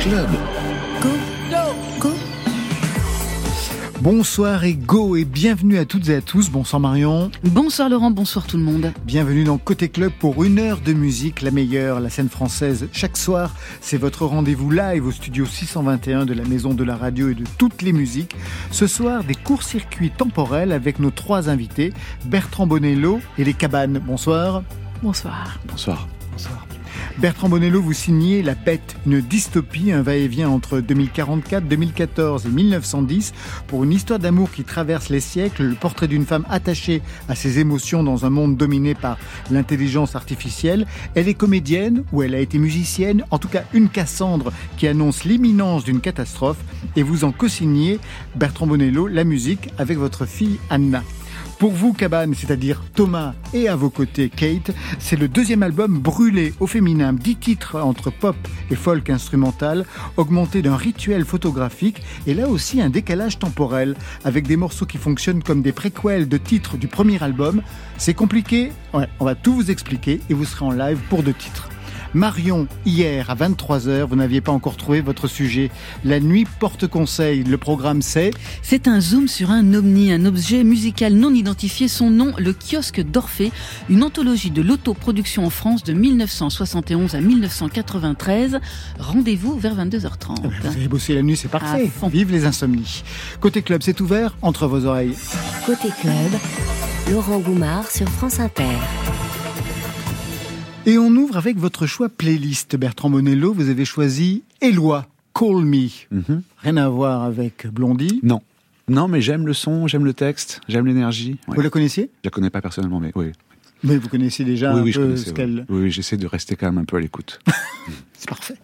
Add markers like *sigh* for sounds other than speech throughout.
Club. Go. Go. Bonsoir et go et bienvenue à toutes et à tous. Bonsoir Marion. Bonsoir Laurent, bonsoir tout le monde. Bienvenue dans Côté Club pour une heure de musique, la meilleure, la scène française. Chaque soir, c'est votre rendez-vous live au studio 621 de la Maison de la Radio et de toutes les musiques. Ce soir, des courts-circuits temporels avec nos trois invités, Bertrand Bonello et les Cabanes. Bonsoir. Bonsoir. Bonsoir. Bonsoir. Bertrand Bonello, vous signez La Bête, une dystopie, un va-et-vient entre 2044, 2014 et 1910 pour une histoire d'amour qui traverse les siècles, le portrait d'une femme attachée à ses émotions dans un monde dominé par l'intelligence artificielle. Elle est comédienne ou elle a été musicienne, en tout cas une Cassandre qui annonce l'imminence d'une catastrophe et vous en co-signez, Bertrand Bonello, la musique avec votre fille Anna. Pour vous, Cabane, c'est-à-dire Thomas, et à vos côtés, Kate, c'est le deuxième album brûlé au féminin, dix titres entre pop et folk instrumental, augmenté d'un rituel photographique et là aussi un décalage temporel, avec des morceaux qui fonctionnent comme des préquels de titres du premier album. C'est compliqué Ouais, on va tout vous expliquer et vous serez en live pour deux titres. Marion, hier à 23h, vous n'aviez pas encore trouvé votre sujet. La nuit porte conseil. Le programme c'est C'est un zoom sur un omni, un objet musical non identifié. Son nom, le kiosque d'Orphée, une anthologie de l'autoproduction en France de 1971 à 1993. Rendez-vous vers 22h30. Ah, vous avez bossé la nuit, c'est parfait. Vive les insomnies. Côté club, c'est ouvert entre vos oreilles. Côté club, Laurent Goumard sur France Inter. Et on ouvre avec votre choix playlist, Bertrand Monello. Vous avez choisi Eloi, Call Me. Mhm. Rien à voir avec Blondie. Non. Non, mais j'aime le son, j'aime le texte, j'aime l'énergie. Ouais. Vous la connaissiez? Je la connais pas personnellement, mais oui. Mais vous connaissez déjà oui, un oui, peu je ce qu'elle... Oui, oui j'essaie de rester quand même un peu à l'écoute. *laughs* C'est parfait.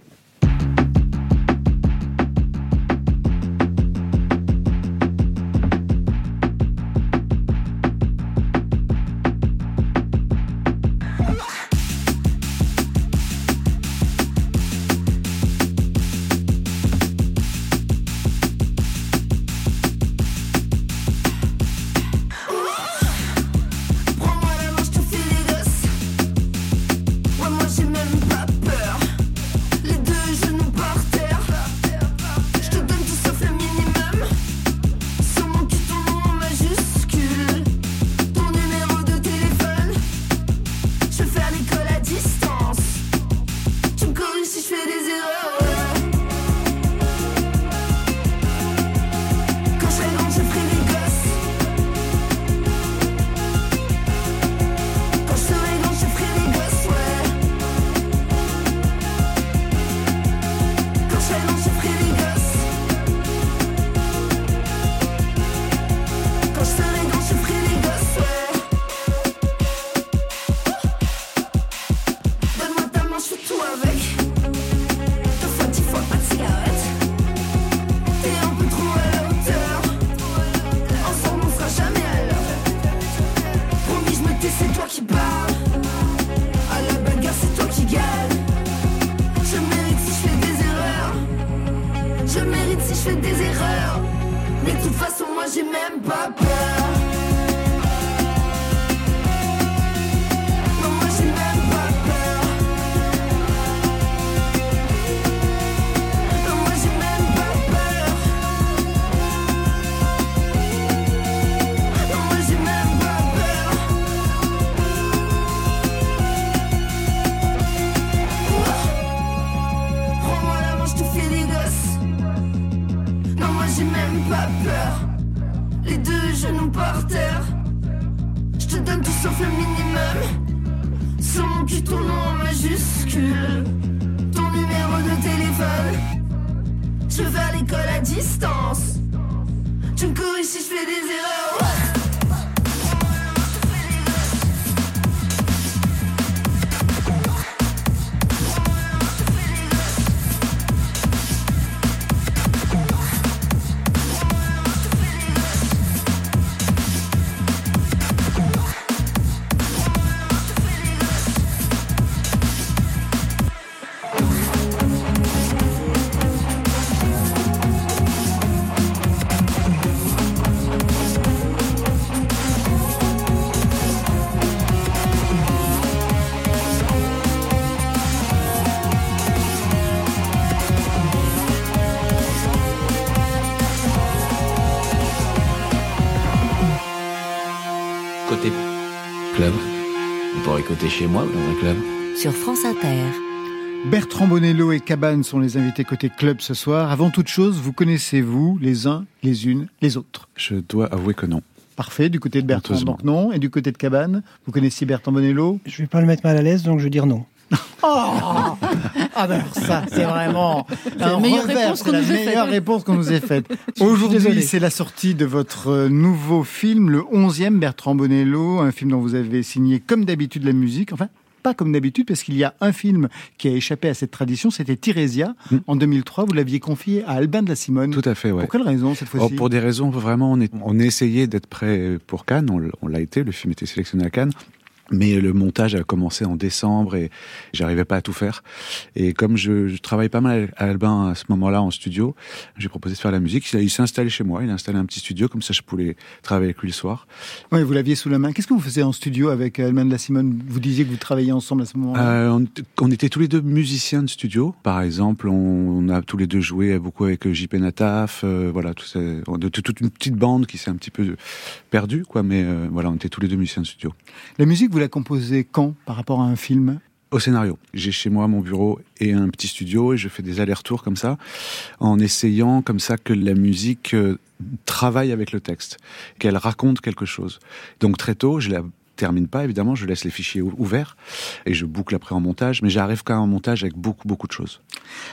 Chez moi ou dans un club. Sur France Inter. Bertrand Bonello et Cabane sont les invités côté club ce soir. Avant toute chose, vous connaissez-vous les uns, les unes, les autres Je dois avouer que non. Parfait, du côté de Bertrand, donc non. Et du côté de Cabane, vous connaissiez Bertrand Bonello Je vais pas le mettre mal à l'aise, donc je vais dire non. *laughs* Oh ah ben alors ça, c'est vraiment la meilleure réponse qu'on nous ait faite. réponse qu'on nous ait faite. *laughs* Aujourd'hui, c'est la sortie de votre euh, nouveau film, le 11e Bertrand Bonello, un film dont vous avez signé comme d'habitude la musique. Enfin, pas comme d'habitude, parce qu'il y a un film qui a échappé à cette tradition, c'était Tirésia. Mm. En 2003, vous l'aviez confié à Albin de la Simone. Tout à fait, ouais. Pour quelle raison, cette fois-ci? oh, Pour des raisons, vraiment, on, est, on essayé d'être prêt pour Cannes, on l'a été, le film était sélectionné à Cannes. Mais le montage a commencé en décembre et j'arrivais pas à tout faire. Et comme je, je travaille pas mal à Albin à ce moment-là en studio, j'ai proposé de faire la musique. Il s'est installé chez moi, il a installé un petit studio, comme ça je pouvais travailler avec lui le soir. Oui, vous l'aviez sous la main. Qu'est-ce que vous faisiez en studio avec Albin de la Simone Vous disiez que vous travailliez ensemble à ce moment-là? Euh, on, était tous les deux musiciens de studio. Par exemple, on, a tous les deux joué beaucoup avec JP Nataf, euh, voilà, tout ça, de, toute une petite bande qui s'est un petit peu perdue, quoi. Mais euh, voilà, on était tous les deux musiciens de studio. La musique, vous la composez quand par rapport à un film? Au scénario. J'ai chez moi mon bureau et un petit studio et je fais des allers-retours comme ça, en essayant comme ça que la musique euh, travaille avec le texte, qu'elle raconte quelque chose. Donc très tôt, je la termine pas évidemment, je laisse les fichiers ouverts et je boucle après en montage, mais j'arrive quand même en montage avec beaucoup beaucoup de choses.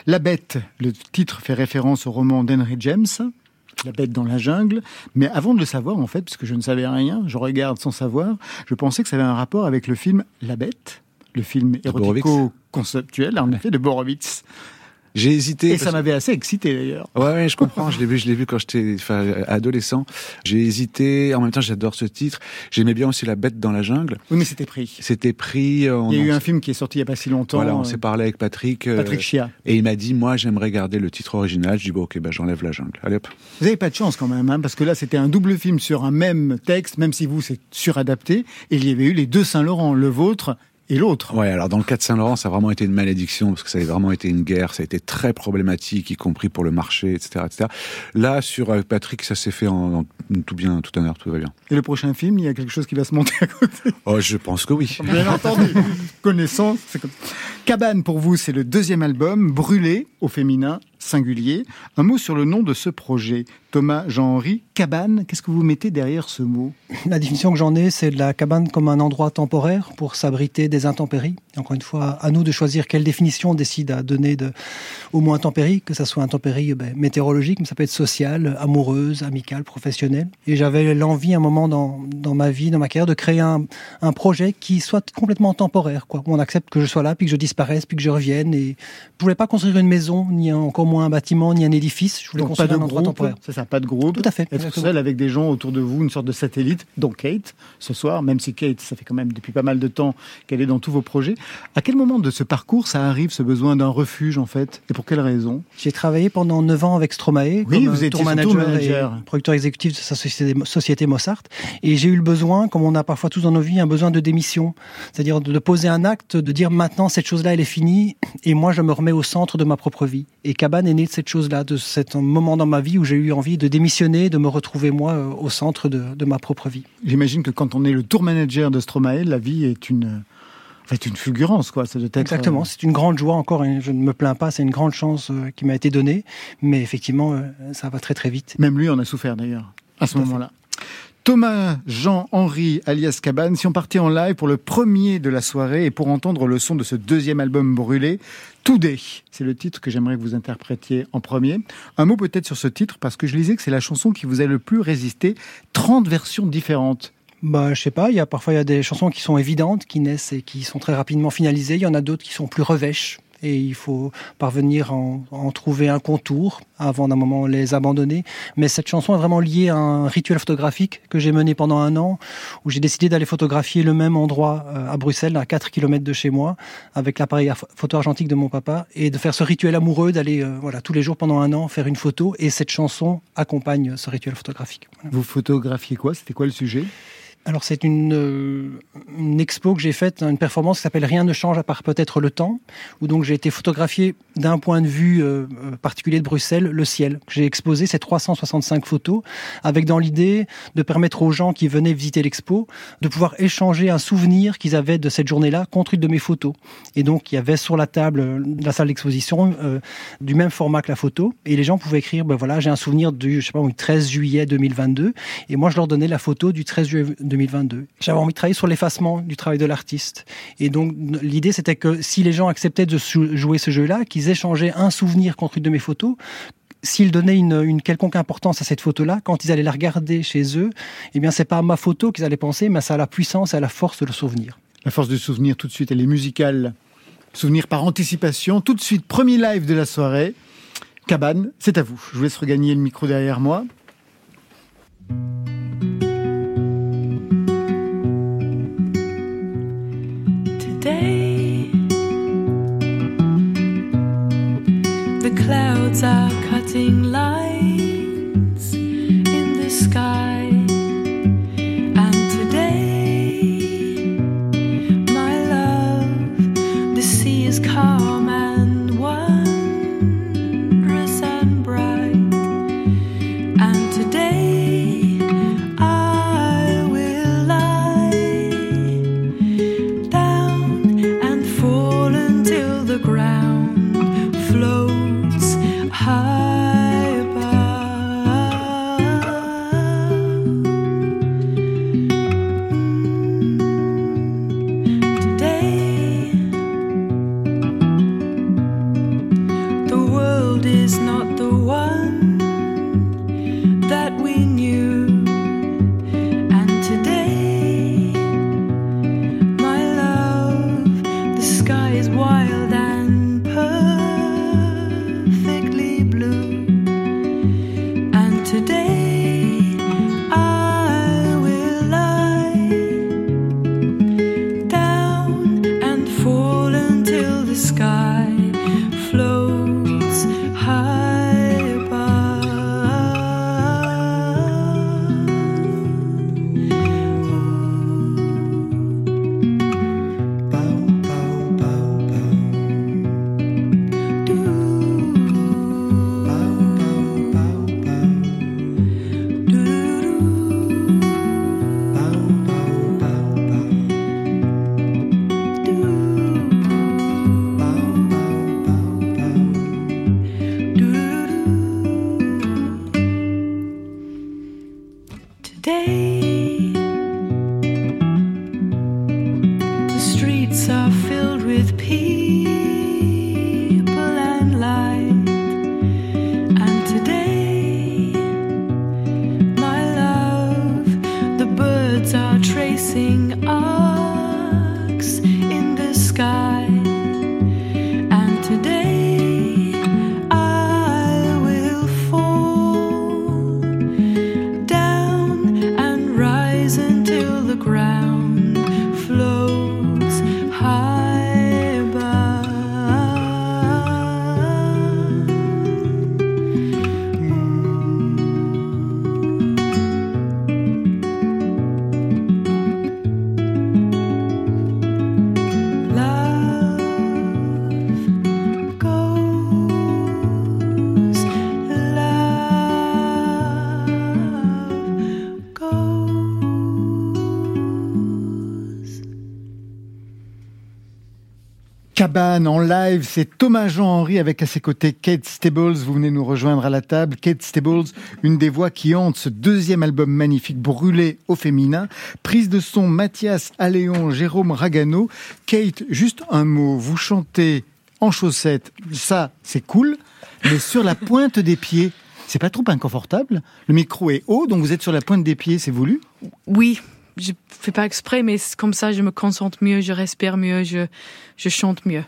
La bête, le titre fait référence au roman d'Henry James. La bête dans la jungle. Mais avant de le savoir, en fait, puisque je ne savais rien, je regarde sans savoir, je pensais que ça avait un rapport avec le film La bête, le film érotico-conceptuel, en effet, de Borowitz. J'ai hésité. Et ça m'avait assez excité d'ailleurs. Ouais, ouais, je comprends. je l'ai vu, je l'ai vu quand j'étais adolescent. J'ai hésité. En même temps, j'adore ce titre. J'aimais bien aussi La Bête dans la jungle. Oui, mais c'était pris. C'était pris. Euh, il y a eu un film qui est sorti il y a pas si longtemps. Voilà, on s'est parlé avec Patrick. Euh, Patrick Chia. Et il m'a dit, moi, j'aimerais garder le titre original. Je dis, bon, ok, bah, j'enlève la jungle. Allez hop. Vous avez pas de chance quand même, hein, parce que là, c'était un double film sur un même texte, même si vous, c'est suradapté. Et il y avait eu les deux Saint-Laurent, le vôtre et l'autre. Ouais, alors dans le cas de Saint-Laurent, ça a vraiment été une malédiction parce que ça a vraiment été une guerre, ça a été très problématique, y compris pour le marché, etc., etc. Là, sur euh, Patrick, ça s'est fait en, tout bien, tout honneur, tout va bien. Et le prochain film, il y a quelque chose qui va se monter à côté? Oh, je pense que oui. *laughs* Bien entendu. Connaissance. Comme... Cabane, pour vous, c'est le deuxième album, Brûlé, au féminin, singulier. Un mot sur le nom de ce projet. Thomas Jean-Henri, cabane, qu'est-ce que vous mettez derrière ce mot? La définition que j'en ai, c'est de la cabane comme un endroit temporaire pour s'abriter des intempéries. Encore une fois, à nous de choisir quelle définition on décide à donner de, au mot intempérie, que ça soit intempérie ben, météorologique, mais ça peut être sociale, amoureuse, amicale, professionnelle. Et j'avais l'envie, un moment dans, dans ma vie, dans ma carrière, de créer un, un projet qui soit complètement temporaire, quoi. On accepte que je sois là, puis que je disparaisse, puis que je revienne. Et je voulais pas construire une maison, ni encore un bâtiment, ni un édifice. Je voulais construire pas de un endroit temporaire. C'est ça, pas de groupe. Tout à fait. Être seul avec des gens autour de vous, une sorte de satellite, dont Kate, ce soir, même si Kate, ça fait quand même depuis pas mal de temps qu'elle est dans tous vos projets. À quel moment de ce parcours ça arrive, ce besoin d'un refuge, en fait? Et pour quelle raison? J'ai travaillé pendant 9 ans avec Stromae, oui, vous étiez manager, manager. Et producteur exécutif de sa société, société Mossart. Et j'ai eu le besoin, comme on a parfois tous dans nos vies, un besoin de démission. C'est-à-dire de poser un acte, de dire maintenant cette chose-là, elle est finie, et moi je me remets au centre de ma propre vie. Et Cabane est né de cette chose-là, de cet moment dans ma vie où j'ai eu envie de démissionner, de me retrouver moi euh, au centre de, ma propre vie. J'imagine que quand on est le tour manager de Stromae, la vie est une une fulgurance, quoi. Ça Exactement. Euh, c'est une grande joie encore. je ne me plains pas. C'est une grande chance euh, qui m'a été donnée. Mais effectivement, ça va très très vite. Même lui en a souffert d'ailleurs à ce moment-là. Thomas Jean-Henri alias Cabane, si on partait en live pour le premier de la soirée et pour entendre le son de ce deuxième album brûlé, Today, c'est le titre que j'aimerais que vous interprétiez en premier. Un mot peut-être sur ce titre parce que je lisais que c'est la chanson qui vous a le plus résisté. 30 versions différentes. Bah, je sais pas. Il y a parfois il y a des chansons qui sont évidentes, qui naissent et qui sont très rapidement finalisées. Il y en a d'autres qui sont plus revêches et il faut parvenir à en, trouver un contour avant d'un moment les abandonner. Mais cette chanson est vraiment liée à un rituel photographique que j'ai mené pendant un an, où j'ai décidé d'aller photographier le même endroit euh, à Bruxelles, à 4 km de chez moi, avec l'appareil photo argentique de mon papa, et de faire ce rituel amoureux, d'aller euh, voilà tous les jours pendant un an faire une photo. Et cette chanson accompagne ce rituel photographique. Vous photographiez quoi? C'était quoi le sujet? Alors c'est une, euh, une, expo que j'ai faite, une performance qui s'appelle Rien ne change à part peut-être le temps, où donc j'ai été photographié d'un point de vue euh, particulier de Bruxelles, le ciel. J'ai exposé ces 365 photos, avec dans l'idée de permettre aux gens qui venaient visiter l'expo de pouvoir échanger un souvenir qu'ils avaient de cette journée-là contre une de mes photos. Et donc il y avait sur la table de la salle d'exposition euh, du même format que la photo, et les gens pouvaient écrire, ben voilà, j'ai un souvenir du, je sais pas, du 13 juillet 2022, et moi je leur donnais la photo du 13 juillet 2022. J'avais envie de travailler sur l'effacement du travail de l'artiste. Et donc, l'idée, c'était que si les gens acceptaient de jouer ce jeu-là, qu'ils échangeaient un souvenir contre une de mes photos, s'ils donnaient une, quelconque importance à cette photo-là, quand ils allaient la regarder chez eux, eh bien, c'est pas à ma photo qu'ils allaient penser, mais c'est à la puissance et à la force de le souvenir. La force du souvenir, tout de suite, elle est musicale. Souvenir par anticipation. Tout de suite, premier live de la soirée. Cabane, c'est à vous. Je vous laisse regagner le micro derrière moi. Clouds are cutting lines is not Cabane en live, c'est Thomas Jean-Henri avec à ses côtés Kate Stables. Vous venez nous rejoindre à la table. Kate Stables, une des voix qui hante ce deuxième album magnifique, Brûlé au féminin. Prise de son Mathias Alléon, Jérôme Ragano. Kate, juste un mot. Vous chantez en chaussettes, ça c'est cool, mais sur la pointe des pieds, c'est pas trop inconfortable Le micro est haut, donc vous êtes sur la pointe des pieds, c'est voulu? Oui, je fais pas exprès, mais comme ça, je me concentre mieux, je respire mieux, je, je chante mieux.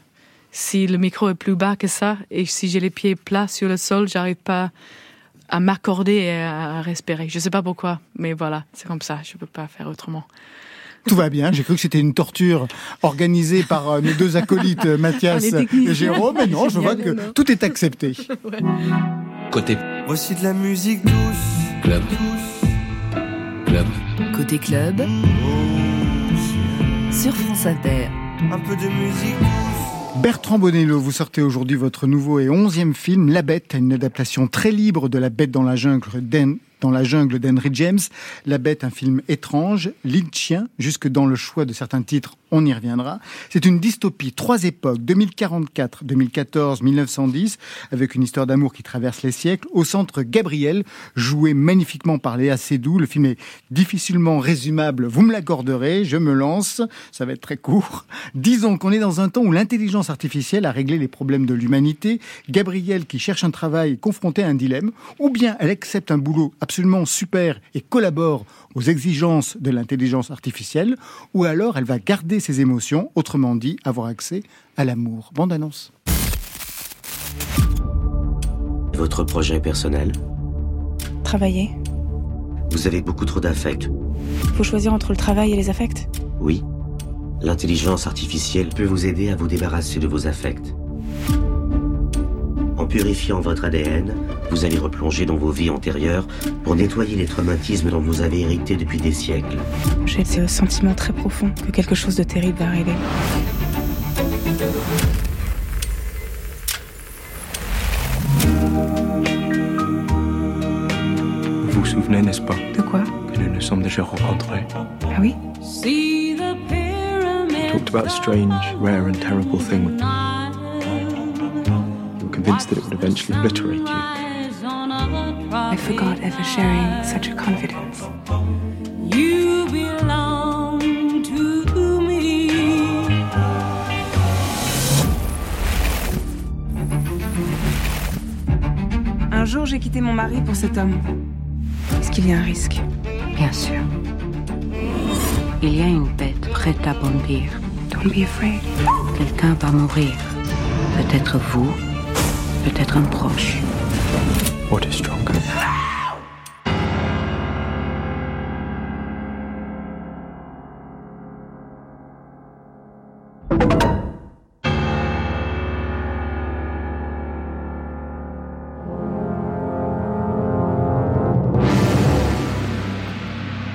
Si le micro est plus bas que ça et si j'ai les pieds plats sur le sol, j'arrive pas à m'accorder et à respirer. Je sais pas pourquoi, mais voilà, c'est comme ça, je peux pas faire autrement. Tout va bien. J'ai cru que c'était une torture organisée par euh, nos deux acolytes, euh, Mathias techniciens. et Jérôme. Mais non, je vois que Non, tout est accepté. *laughs* Côté Voici de la musique douce, club. douce. Club. Côté club, sur France Inter. Un peu de musique. Bertrand Bonello, vous sortez aujourd'hui votre nouveau et onzième film, La Bête, une adaptation très libre de La Bête dans la jungle dans la jungle d'Henry James. La Bête, un film étrange, chien, jusque dans le choix de certains titres on y reviendra. C'est une dystopie, trois époques, 2044, 2014, 1910, avec une histoire d'amour qui traverse les siècles. Au centre, Gabriel, joué magnifiquement par Léa Seydoux. Le film est difficilement résumable, vous me l'accorderez, je me lance, ça va être très court. Disons qu'on est dans un temps où l'intelligence artificielle a réglé les problèmes de l'humanité. Gabriel, qui cherche un travail, est confronté à un dilemme, ou bien elle accepte un boulot absolument super et collabore aux exigences de l'intelligence artificielle, ou alors elle va garder ses émotions, autrement dit, avoir accès à l'amour. Bande annonce. Votre projet personnel Travailler. Vous avez beaucoup trop d'affects. Faut choisir entre le travail et les affects Oui. L'intelligence artificielle peut vous aider à vous débarrasser de vos affects. En purifiant votre ADN, vous allez replonger dans vos vies antérieures pour nettoyer les traumatismes dont vous avez hérité depuis des siècles. J'ai ce sentiment très profond que quelque chose de terrible va arriver. Vous vous souvenez, n'est-ce pas? De quoi? Que nous nous sommes déjà rencontrés. Ah oui? Talked about a strange, rare and terrible thing. Convinced that it would eventually obliterate you. I forgot ever sharing such a confidence. You belong to me. Un jour, j'ai quitté mon mari pour cet homme. Est-ce qu'il y a un risque? Bien sûr. Il y a une bête prête à bondir. Don't be afraid. Quelqu'un va mourir. Peut-être vous, peut-être un proche. What is stronger?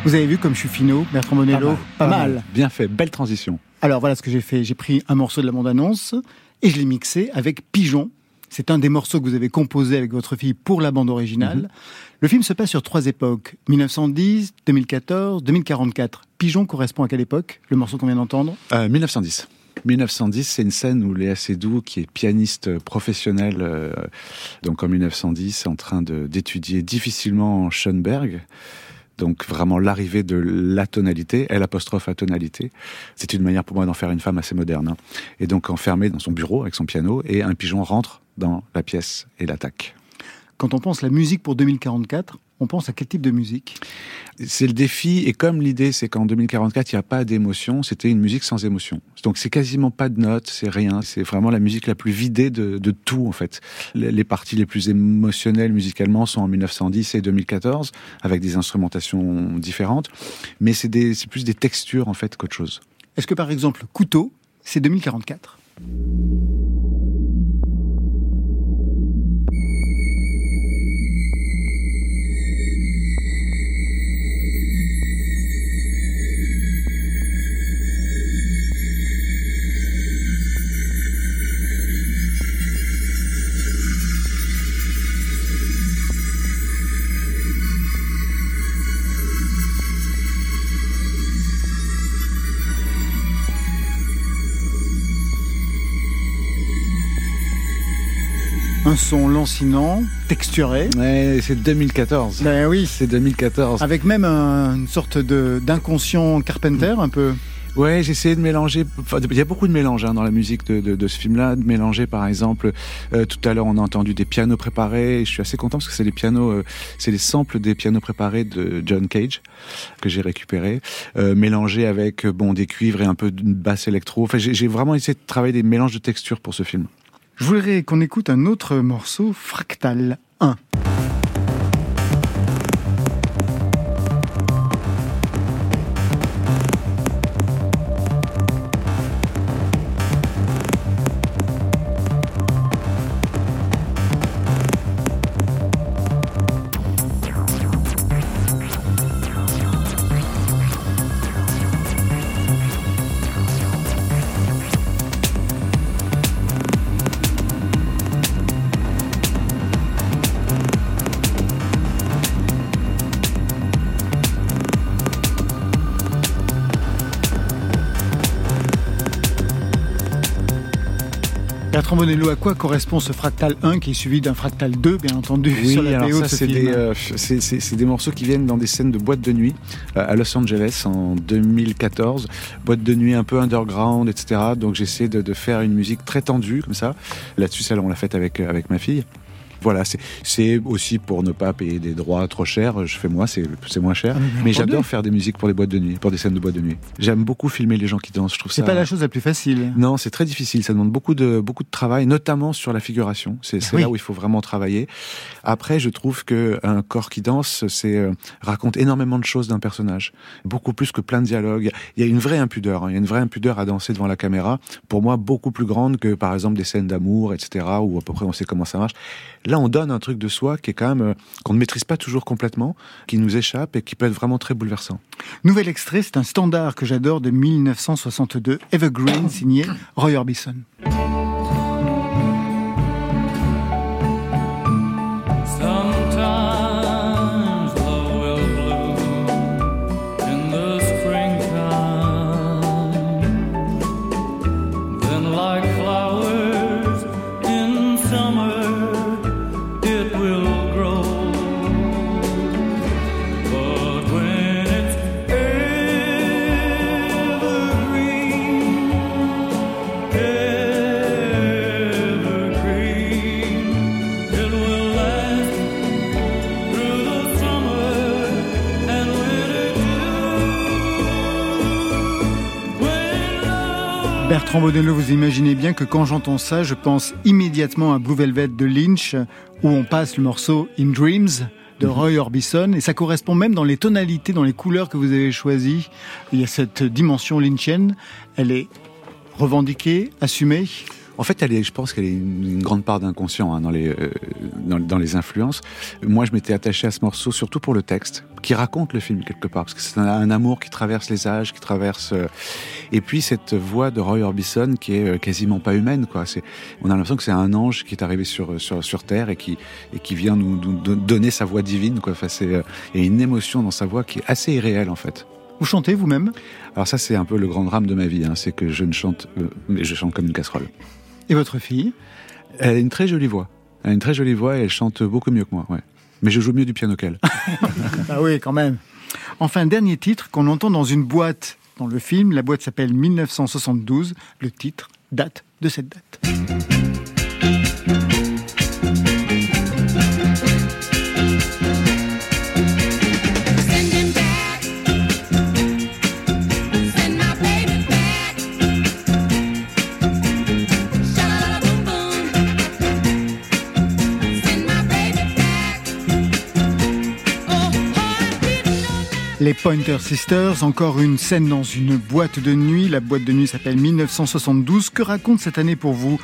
Vous avez vu comme je suis finot, Bertrand Bonello? Pas, mal, Bien fait, belle transition. Alors voilà ce que j'ai fait. J'ai pris un morceau de la bande-annonce et je l'ai mixé avec Pigeon, c'est un des morceaux que vous avez composé avec votre fille pour la bande originale. Mhm. Le film se passe sur trois époques 1910, 2014, 2044. Pigeon correspond à quelle époque Le morceau qu'on vient d'entendre? 1910. Euh, 1910, c'est une scène où Léa Seydoux, qui est pianiste professionnelle, euh, donc en 1910, est en train d'étudier difficilement Schoenberg donc vraiment l'arrivée de la tonalité, elle apostrophe à tonalité. C'est une manière pour moi d'en faire une femme assez moderne. Hein. Et donc enfermée dans son bureau avec son piano, et un pigeon rentre dans la pièce et l'attaque. Quand on pense la musique pour 2044, on pense à quel type de musique? C'est le défi, et comme l'idée c'est qu'en 2044, il n'y a pas d'émotion, c'était une musique sans émotion. Donc c'est quasiment pas de notes, c'est rien, c'est vraiment la musique la plus vidée de, tout en fait. Les parties les plus émotionnelles musicalement sont en 1910 et 2014, avec des instrumentations différentes, mais c'est plus des textures en fait qu'autre chose. Est-ce que par exemple, Couteau, c'est 2044 un son lancinant, texturé. c'est 2014. Ben oui. C'est 2014. Avec même une sorte d'inconscient Carpenter, un peu. Ouais, j'ai essayé de mélanger. il y a beaucoup de mélanges hein, dans la musique de, ce film-là. De mélanger, par exemple, euh, tout à l'heure, on a entendu des pianos préparés. Je suis assez content parce que c'est les pianos, euh, c'est les samples des pianos préparés de John Cage que j'ai récupéré, euh, mélangés avec bon des cuivres et un peu de basse électro. Enfin, j'ai vraiment essayé de travailler des mélanges de textures pour ce film. Je voudrais qu'on écoute un autre morceau, Fractal Bertrand Bonello, à quoi correspond ce fractal 1 qui est suivi d'un fractal 2, bien entendu, oui, sur la alors ça, de ce c'est film des, euh, c'est- c'est- c'est des morceaux qui viennent dans des scènes de boîte de nuit euh, à Los Angeles en 2014. Boîte de nuit un peu underground, etc. Donc j'essaie de, de faire une musique très tendue comme ça. Là-dessus, celle on l'a faite avec, avec ma fille. Voilà, c'est- aussi pour ne pas payer des droits trop chers. Je fais moi, c'est c'est moins cher. Ah, mais j'adore faire des musiques pour des boîtes de nuit, pour des scènes de boîte de nuit. J'aime beaucoup filmer les gens qui dansent. Je trouve C'est pas la chose la plus facile. Non, c'est très difficile. Ça demande beaucoup de beaucoup de travail, notamment sur la figuration. C'est c'est Oui. là où il faut vraiment travailler. Après, je trouve que un corps qui danse, c'est euh, raconte énormément de choses d'un personnage, beaucoup plus que plein de dialogues. Il y a une vraie impudeur. hein. Il y a une vraie impudeur à danser devant la caméra. Pour moi, beaucoup plus grande que par exemple des scènes d'amour, etc. Où à peu près on sait comment ça marche. Là, on donne un truc de soi qui est quand même euh, qu'on ne maîtrise pas toujours complètement, qui nous échappe et qui peut être vraiment très bouleversant. Nouvel extrait, c'est un standard que j'adore de 1962, Evergreen, signé Roy Orbison. Bertrand Bonello, vous imaginez bien que quand j'entends ça, je pense immédiatement à Blue Velvet de Lynch, où on passe le morceau In Dreams de Roy Orbison, et ça correspond même dans les tonalités, dans les couleurs que vous avez choisies. Il y a cette dimension lynchienne, elle est revendiquée, assumée. En fait, elle est, je pense qu'elle est une, une grande part d'inconscient hein, dans, les, euh, dans, dans les influences. Moi, je m'étais attaché à ce morceau surtout pour le texte, qui raconte le film quelque part, parce que c'est un, un amour qui traverse les âges, qui traverse... euh, et puis cette voix de Roy Orbison qui est euh, quasiment pas humaine, quoi. C'est, on a l'impression que c'est un ange qui est arrivé sur, sur, sur Terre et qui, et qui vient nous, nous don- donner sa voix divine, quoi. Enfin, c'est, euh, il y a une émotion dans sa voix qui est assez irréelle, en fait. Vous chantez vous-même? Alors ça, c'est un peu le grand drame de ma vie, hein, c'est que je ne chante, euh, mais je chante comme une casserole. Et votre fille Elle a une très jolie voix. Elle a une très jolie voix et elle chante beaucoup mieux que moi, ouais. Mais je joue mieux du piano qu'elle. *laughs* Ah oui, quand même. Enfin, dernier titre qu'on entend dans une boîte dans le film. La boîte s'appelle 1972. Le titre date de cette date. Les Pointer Sisters, encore une scène dans une boîte de nuit. La boîte de nuit s'appelle 1972. Que raconte cette année pour vous?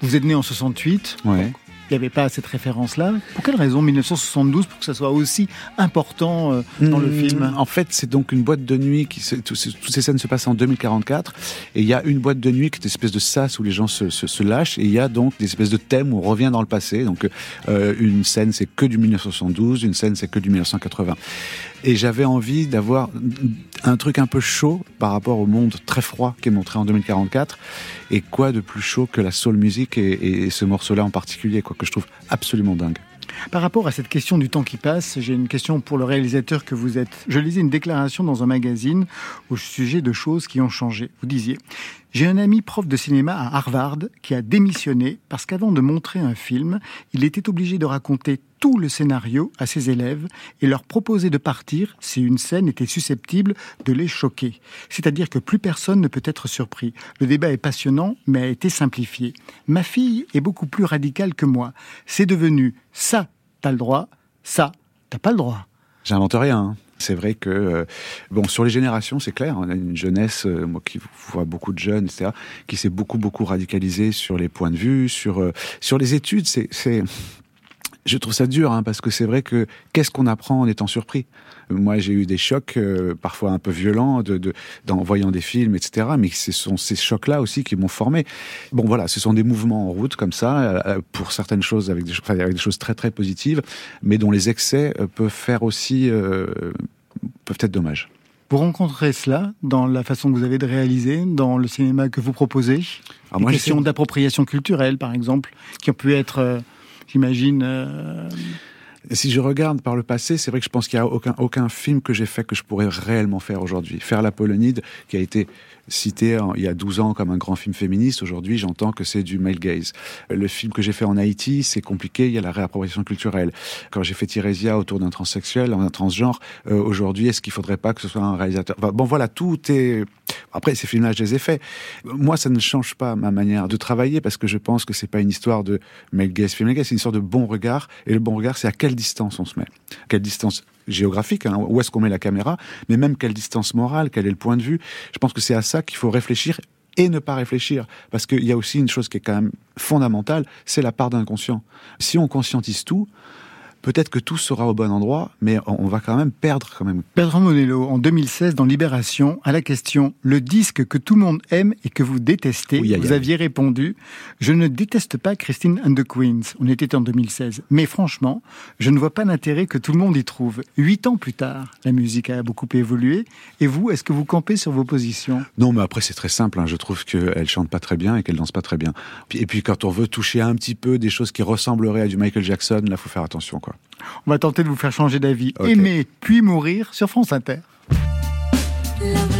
Vous êtes né en 68. Ouais. Il n'y avait pas cette référence-là. Pour quelle raison 1972 pour que ça soit aussi important euh, dans le Mmh, film? En fait, c'est donc une boîte de nuit qui se, tout- toutes ces scènes se passent en 2044 et il y a une boîte de nuit qui est une espèce de sas où les gens se, se, se lâchent et il y a donc des espèces de thèmes où on revient dans le passé. Donc euh, une scène c'est que du 1972, une scène c'est que du 1980. Et j'avais envie d'avoir un truc un peu chaud par rapport au monde très froid qui est montré en 2044. Et quoi de plus chaud que la soul music et, et ce morceau-là en particulier, quoi que je trouve absolument dingue. Par rapport à cette question du temps qui passe, j'ai une question pour le réalisateur que vous êtes. Je lisais une déclaration dans un magazine au sujet de choses qui ont changé. Vous disiez J'ai un ami prof de cinéma à Harvard qui a démissionné parce qu'avant de montrer un film, il était obligé de raconter tout le scénario à ses élèves et leur proposer de partir si une scène était susceptible de les choquer. C'est-à-dire que plus personne ne peut être surpris. Le débat est passionnant, mais a été simplifié. Ma fille est beaucoup plus radicale que moi. C'est devenu ça, t'as le droit, ça, t'as pas le droit. J'invente rien. hein. C'est vrai que euh, bon sur les générations, c'est clair. On a une jeunesse, euh, moi qui vois beaucoup de jeunes, etc., qui s'est beaucoup beaucoup radicalisée sur les points de vue, sur euh, sur les études. C'est je trouve ça dur hein, parce que c'est vrai que qu'est-ce qu'on apprend en étant surpris? Moi, j'ai eu des chocs euh, parfois un peu violents de, de, en voyant des films, etc. Mais ce sont ces chocs-là aussi qui m'ont formé. Bon, voilà, ce sont des mouvements en route comme ça euh, pour certaines choses avec des, enfin, avec des choses très très positives, mais dont les excès euh, peuvent faire aussi euh, peuvent être dommages. Vous rencontrez cela dans la façon que vous avez de réaliser, dans le cinéma que vous proposez Ah, Des moi, questions d'appropriation culturelle, par exemple, qui ont pu être, j'imagine... euh, Si je regarde par le passé, c'est vrai que je pense qu'il n'y a aucun, film que j'ai fait que je pourrais réellement faire aujourd'hui. Faire La Polonide, qui a été cité il y a 12 ans comme un grand film féministe, aujourd'hui j'entends que c'est du male gaze. Le film que j'ai fait en Haïti, c'est compliqué, il y a la réappropriation culturelle. Quand j'ai fait Tirésia autour d'un transsexuel, d'un transgenre, euh, aujourd'hui, est-ce qu'il faudrait pas que ce soit un réalisateur? Bon voilà, tout est... Après, ces films-là, je. Moi, ça ne change pas ma manière de travailler parce que je pense que c'est pas une histoire de male gaze, female c'est une histoire de bon regard. Et le bon regard, c'est à quelle distance on se met. Quelle distance géographique, hein, où est-ce qu'on met la caméra, mais même quelle distance morale, quel est le point de vue. Je pense que c'est à ça qu'il faut réfléchir et ne pas réfléchir. Parce qu'il y a aussi une chose qui est quand même fondamentale, c'est la part d'inconscient. Si on conscientise tout, peut-être que tout sera au bon endroit, mais on va quand même perdre quand même. Bertrand Monello, en 2016, dans Libération, à la question « Le disque que tout le monde aime et que vous détestez Oui, vous aviez répondu « Je ne déteste pas Christine and the Queens ». On était en 2016. Mais franchement, je ne vois pas l'intérêt que tout le monde y trouve. Huit ans plus tard, la musique a beaucoup évolué. Et vous, est-ce que vous campez sur vos positions? Non, mais après c'est très simple. hein. Je trouve qu'elle chante pas très bien et qu'elle danse pas très bien. Et puis quand on veut toucher un petit peu des choses qui ressembleraient à du Michael Jackson, là faut faire attention quoi. On va tenter de vous faire changer d'avis. Aimer, puis mourir sur France Inter. Love,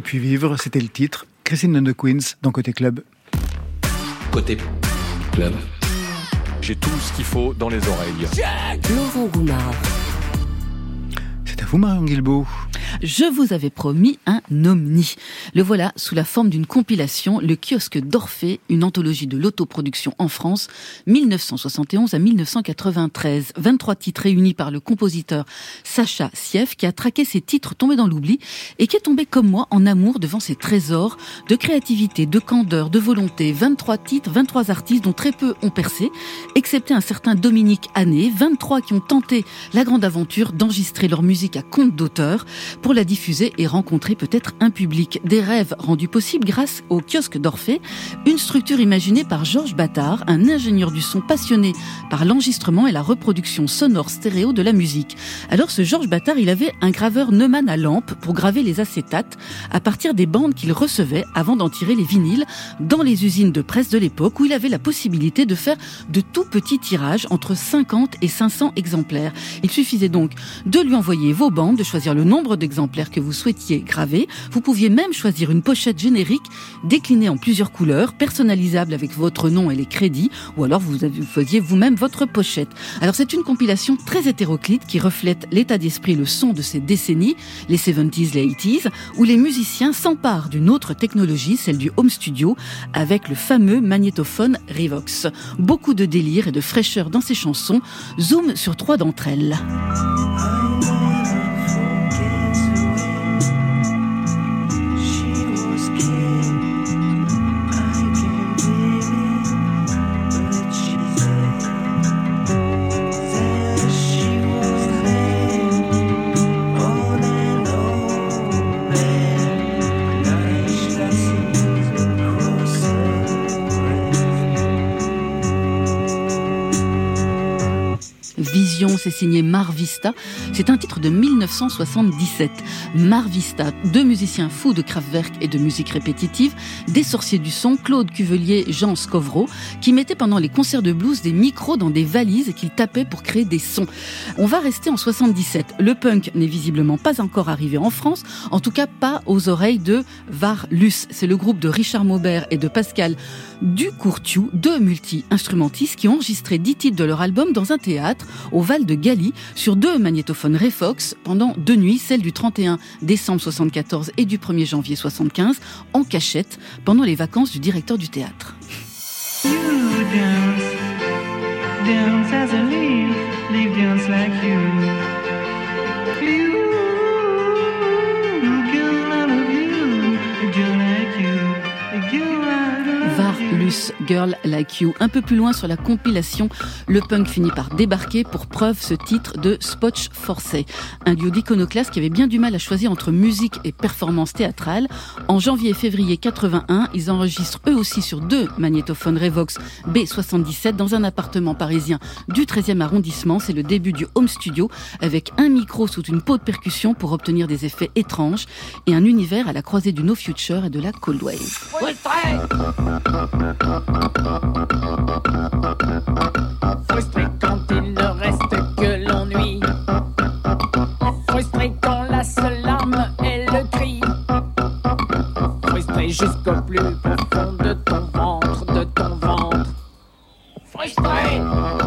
puis vivre, c'était le titre. Christine and the Queens dans Côté Club. Côté club. J'ai tout ce qu'il faut dans les oreilles. Laurent Goumard. Je vous avais promis un omni. Le voilà sous la forme d'une compilation, le kiosque d'Orphée, une anthologie de l'autoproduction en France, 1971 à 1993. 23 titres réunis par le compositeur Sacha Sief, qui a traqué ses titres tombés dans l'oubli et qui est tombé comme moi en amour devant ces trésors de créativité, de candeur, de volonté. 23 titres, 23 artistes dont très peu ont percé, excepté un certain Dominique Hanné, 23 qui ont tenté la grande aventure d'enregistrer leur musique à compte d'auteur pour la diffuser et rencontrer peut-être un public. Des rêves rendus possibles grâce au kiosque d'Orphée, une structure imaginée par Georges Battard, un ingénieur du son passionné par l'enregistrement et la reproduction sonore stéréo de la musique. Alors ce Georges Battard, il avait un graveur Neumann à lampe pour graver les acétates à partir des bandes qu'il recevait avant d'en tirer les vinyles dans les usines de presse de l'époque où il avait la possibilité de faire de tout petits tirages entre 50 et 500 exemplaires. Il suffisait donc de lui envoyer vos de choisir le nombre d'exemplaires que vous souhaitiez graver. Vous pouviez même choisir une pochette générique déclinée en plusieurs couleurs, personnalisable avec votre nom et les crédits, ou alors vous faisiez vous-même votre pochette. Alors c'est une compilation très hétéroclite qui reflète l'état d'esprit, le son de ces décennies, les 70s, les 80s, où les musiciens s'emparent d'une autre technologie, celle du home studio, avec le fameux magnétophone Revox. Beaucoup de délire et de fraîcheur dans ces chansons. Zoom sur trois d'entre elles. Signé Mar Vista. C'est un titre de 1977. Mar Vista, deux musiciens fous de Kraftwerk et de musique répétitive, des sorciers du son, Claude Cuvelier, Jean Scovreau, qui mettaient pendant les concerts de blues des micros dans des valises et qu'ils tapaient pour créer des sons. On va rester en 77. Le punk n'est visiblement pas encore arrivé en France, en tout cas pas aux oreilles de Varlus. C'est le groupe de Richard Maubert et de Pascal Ducourtiou, deux multi-instrumentistes qui ont enregistré dix titres de leur album dans un théâtre au Val de Sur deux magnétophones Refox pendant deux nuits, celle du 31 décembre 74 et du 1er janvier 75, en cachette pendant les vacances du directeur du théâtre. Girl Like You. Un peu plus loin sur la compilation, le punk finit par débarquer pour preuve ce titre de Spotch Forcé. Un duo d'iconoclastes qui avait bien du mal à choisir entre musique et performance théâtrale. En janvier et février 81, ils enregistrent eux aussi sur deux magnétophones Revox B77 dans un appartement parisien du 13e arrondissement. C'est le début du home studio avec un micro sous une peau de percussion pour obtenir des effets étranges et un univers à la croisée du No Future et de la Cold Wave. Frustré quand il ne reste que l'ennui. Frustré quand la seule larme est le cri. Frustré jusqu'au plus profond de ton ventre, de ton ventre. Frustré.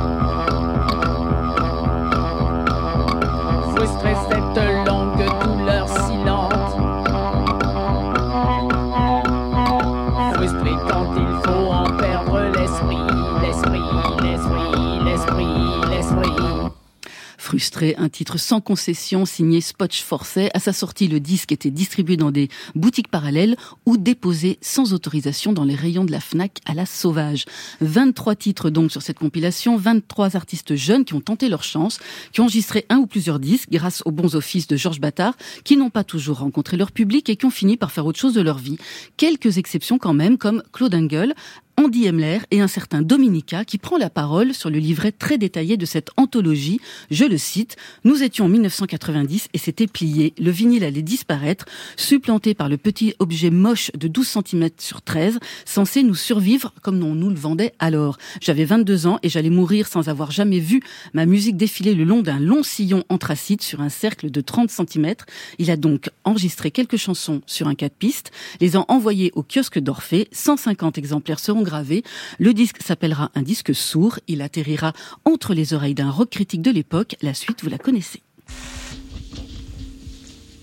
Un titre sans concession signé Spotch Forcet. À sa sortie, le disque était distribué dans des boutiques parallèles ou déposé sans autorisation dans les rayons de la FNAC à la sauvage. 23 titres donc sur cette compilation, 23 artistes jeunes qui ont tenté leur chance, qui ont enregistré un ou plusieurs disques grâce aux bons offices de Georges Battard, qui n'ont pas toujours rencontré leur public et qui ont fini par faire autre chose de leur vie. Quelques exceptions quand même, comme Claude Engel, Andy Emler et un certain Dominica qui prend la parole sur le livret très détaillé de cette anthologie. Je le cite, Nous étions en 1990 et c'était plié. Le vinyle allait disparaître, supplanté par le petit objet moche de 12 cm sur 13, censé nous survivre comme on nous le vendait alors. J'avais 22 ans et j'allais mourir sans avoir jamais vu ma musique défiler le long d'un long sillon anthracite sur un cercle de 30 cm. Il a donc enregistré quelques chansons sur un 4 pistes, les a envoyées au kiosque d'Orphée. 150 exemplaires seront gravés. Le disque s'appellera un disque sourd. Il atterrira entre les oreilles d'un rock critique de l'époque. La suite, vous la connaissez.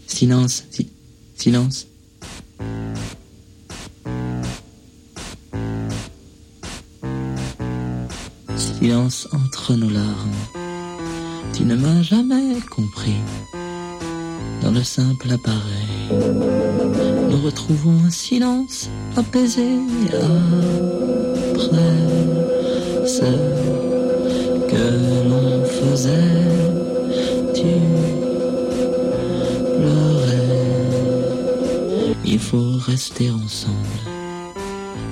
Silence, si- silence. Silence entre nos larmes. Tu ne m'as jamais compris. Dans le simple appareil, nous retrouvons un silence apaisé après ce que l'on faisait. Tu pleurais. Il faut rester ensemble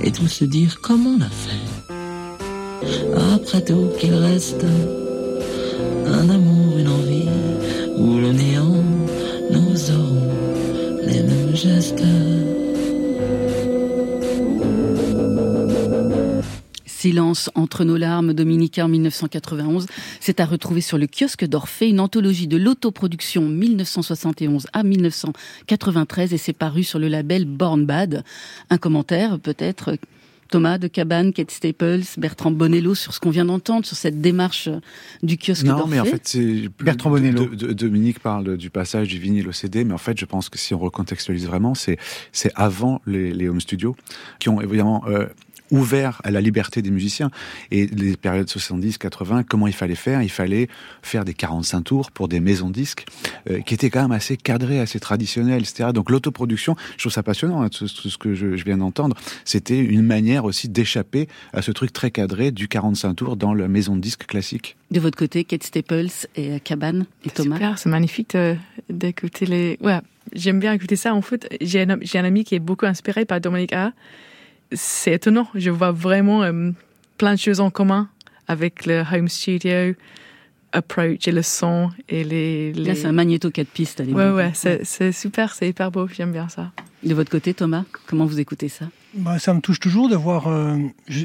et tout se dire comme on l'a fait. Après tout qu'il reste un amour, une envie, ou le néant, Silence entre nos larmes, Dominica en 1991. C'est à retrouver sur le kiosque d'Orphée, une anthologie de l'autoproduction 1971 à 1993 et c'est paru sur le label Born Bad. Un commentaire peut-être Thomas de Cabane, Kate Staples, Bertrand Bonello sur ce qu'on vient d'entendre, sur cette démarche du kiosque Non, mais en fait, c'est plus- Bertrand Bonello. de- de- Dominique parle du passage du vinyle au CD, mais en fait, je pense que si on recontextualise vraiment, c'est c'est avant les, les home studios qui ont évidemment euh, ouvert à la liberté des musiciens et les périodes 70-80 comment il fallait faire? Il fallait faire des 45 tours pour des maisons de disques euh, qui étaient quand même assez cadrées assez traditionnelles etc donc l'autoproduction je trouve ça passionnant hein, tout, tout ce que je, je viens d'entendre c'était une manière aussi d'échapper à ce truc très cadré du 45 tours dans la maison de disques classique De votre côté, Kate Staples et Cabane et Thomas. Super, c'est magnifique de- d'écouter les. Ouais, j'aime bien écouter ça. En fait, j'ai un, j'ai un ami qui est beaucoup inspiré par Dominique A. C'est étonnant. Je vois vraiment euh, plein de choses en commun avec le home studio approach et le son et les. les... Là, c'est un magnéto 4 pistes. Ouais, ouais, c'est super, c'est hyper beau. J'aime bien ça. De votre côté, Thomas, comment vous écoutez ça? Bah, ça me touche toujours de voir. euh,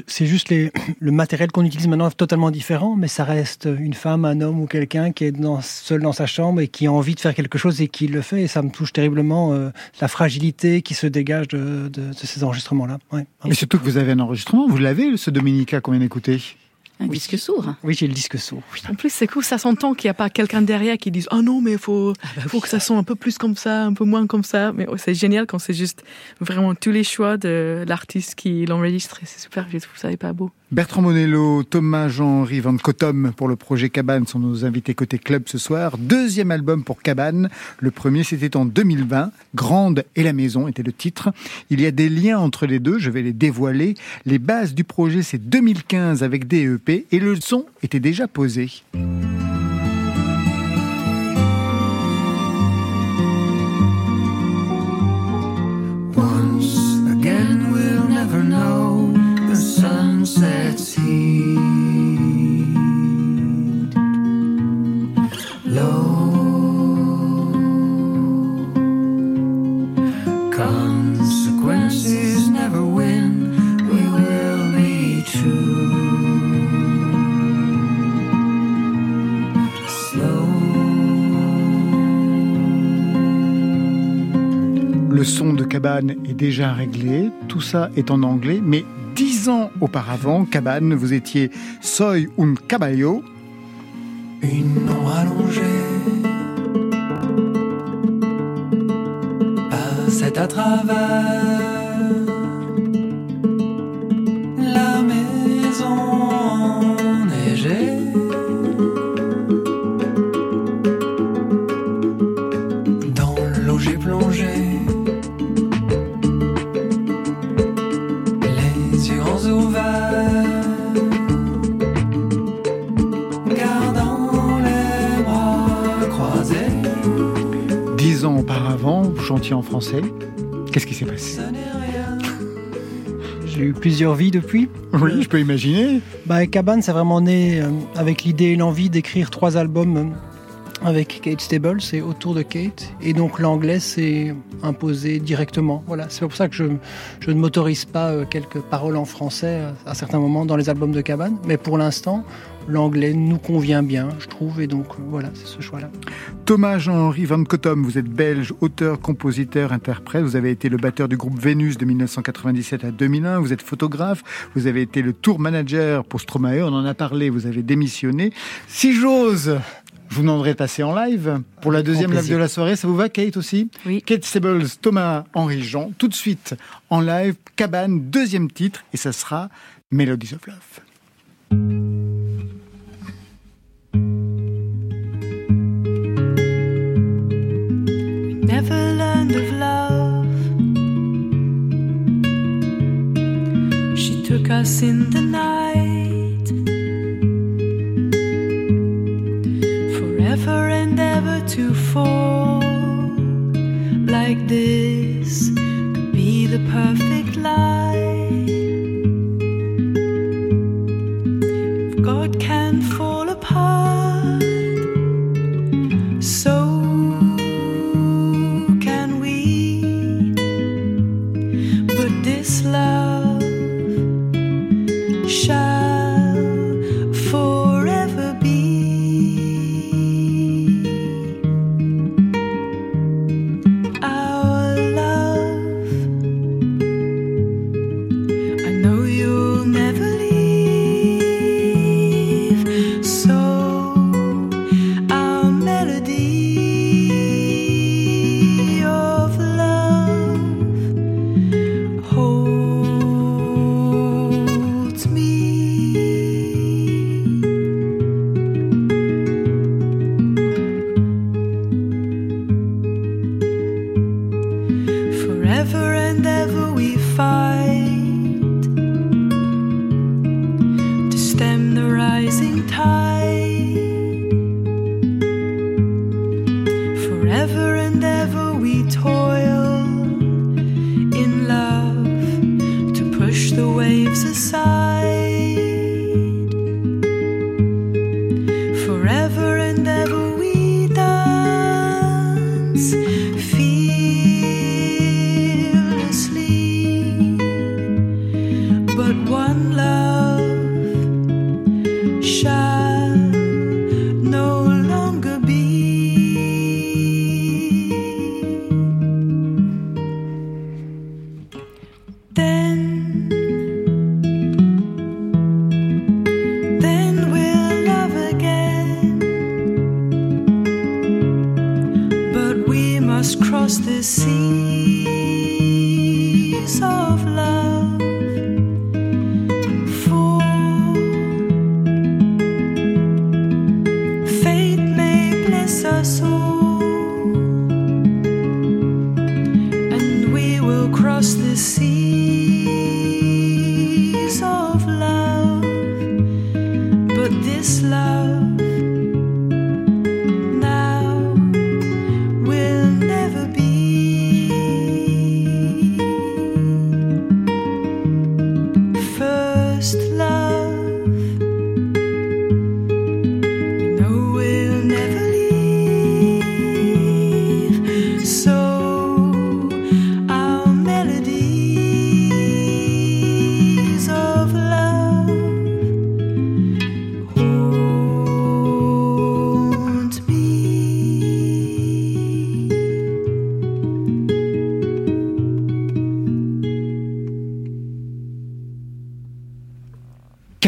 c'est juste les, *clears throat* le matériel qu'on utilise maintenant est totalement différent, mais ça reste une femme, un homme ou quelqu'un qui est dans, seul dans sa chambre et qui a envie de faire quelque chose et qui le fait. Et ça me touche terriblement euh, la fragilité qui se dégage de, de- de ces enregistrements-là. Ouais. Mais surtout que vous avez un enregistrement, vous l'avez, ce Dominica qu'on vient d'écouter? Un disque sourd. Oui, j'ai le disque sourd. En plus, c'est cool, ça s'entend qu'il n'y a pas quelqu'un derrière qui dise Ah non, mais il faut, faut que ça sonne un peu plus comme ça, un peu moins comme ça. Mais oh, c'est génial quand c'est juste vraiment tous les choix de l'artiste qui l'enregistre. C'est super, je trouve ça hyper beau. Bertrand Bonello, Thomas Jean-Henri Van Cotom pour le projet Cabane sont nos invités côté club ce soir. Deuxième album pour Cabane. Le premier, c'était en 2020. Grande et la maison était le titre. Il y a des liens entre les deux, je vais les dévoiler. Les bases du projet, c'est 2015 avec DEP et le son était déjà posé. Déjà réglé. Tout ça est en anglais, mais dix ans auparavant, Cabane, vous étiez Soy un caballo. Une ombre allongée passait à travers chantiez en français. Qu'est-ce qui s'est passé J'ai eu plusieurs vies depuis. Oui, je peux imaginer. Bah, Cabane, c'est vraiment né euh, avec l'idée et l'envie d'écrire trois albums euh, avec Kate Stable, c'est autour de Kate. Et donc l'anglais s'est imposé directement. Voilà, c'est pour ça que je, je ne m'autorise pas euh, quelques paroles en français à certains moments dans les albums de Cabane. Mais pour l'instant, l'anglais nous convient bien, je trouve. Et donc euh, voilà, c'est ce choix-là. Thomas Jean-Henri Van Cotom, vous êtes belge, auteur, compositeur, interprète. Vous avez été le batteur du groupe Vénus de 1997 à 2001. Vous êtes photographe. Vous avez été le tour manager pour Stromae. On en a parlé. Vous avez démissionné. Si j'ose Je vous demanderai de passer en live pour la deuxième live de la soirée. Ça vous va, Kate aussi Oui. Kate Stables, Thomas Henri Jean. Tout de suite en live, Cabane, deuxième titre, et ça sera Melodies of Love. never learned of love. She took us in the night, to fall like this could be the perfect life. Forever and ever we fight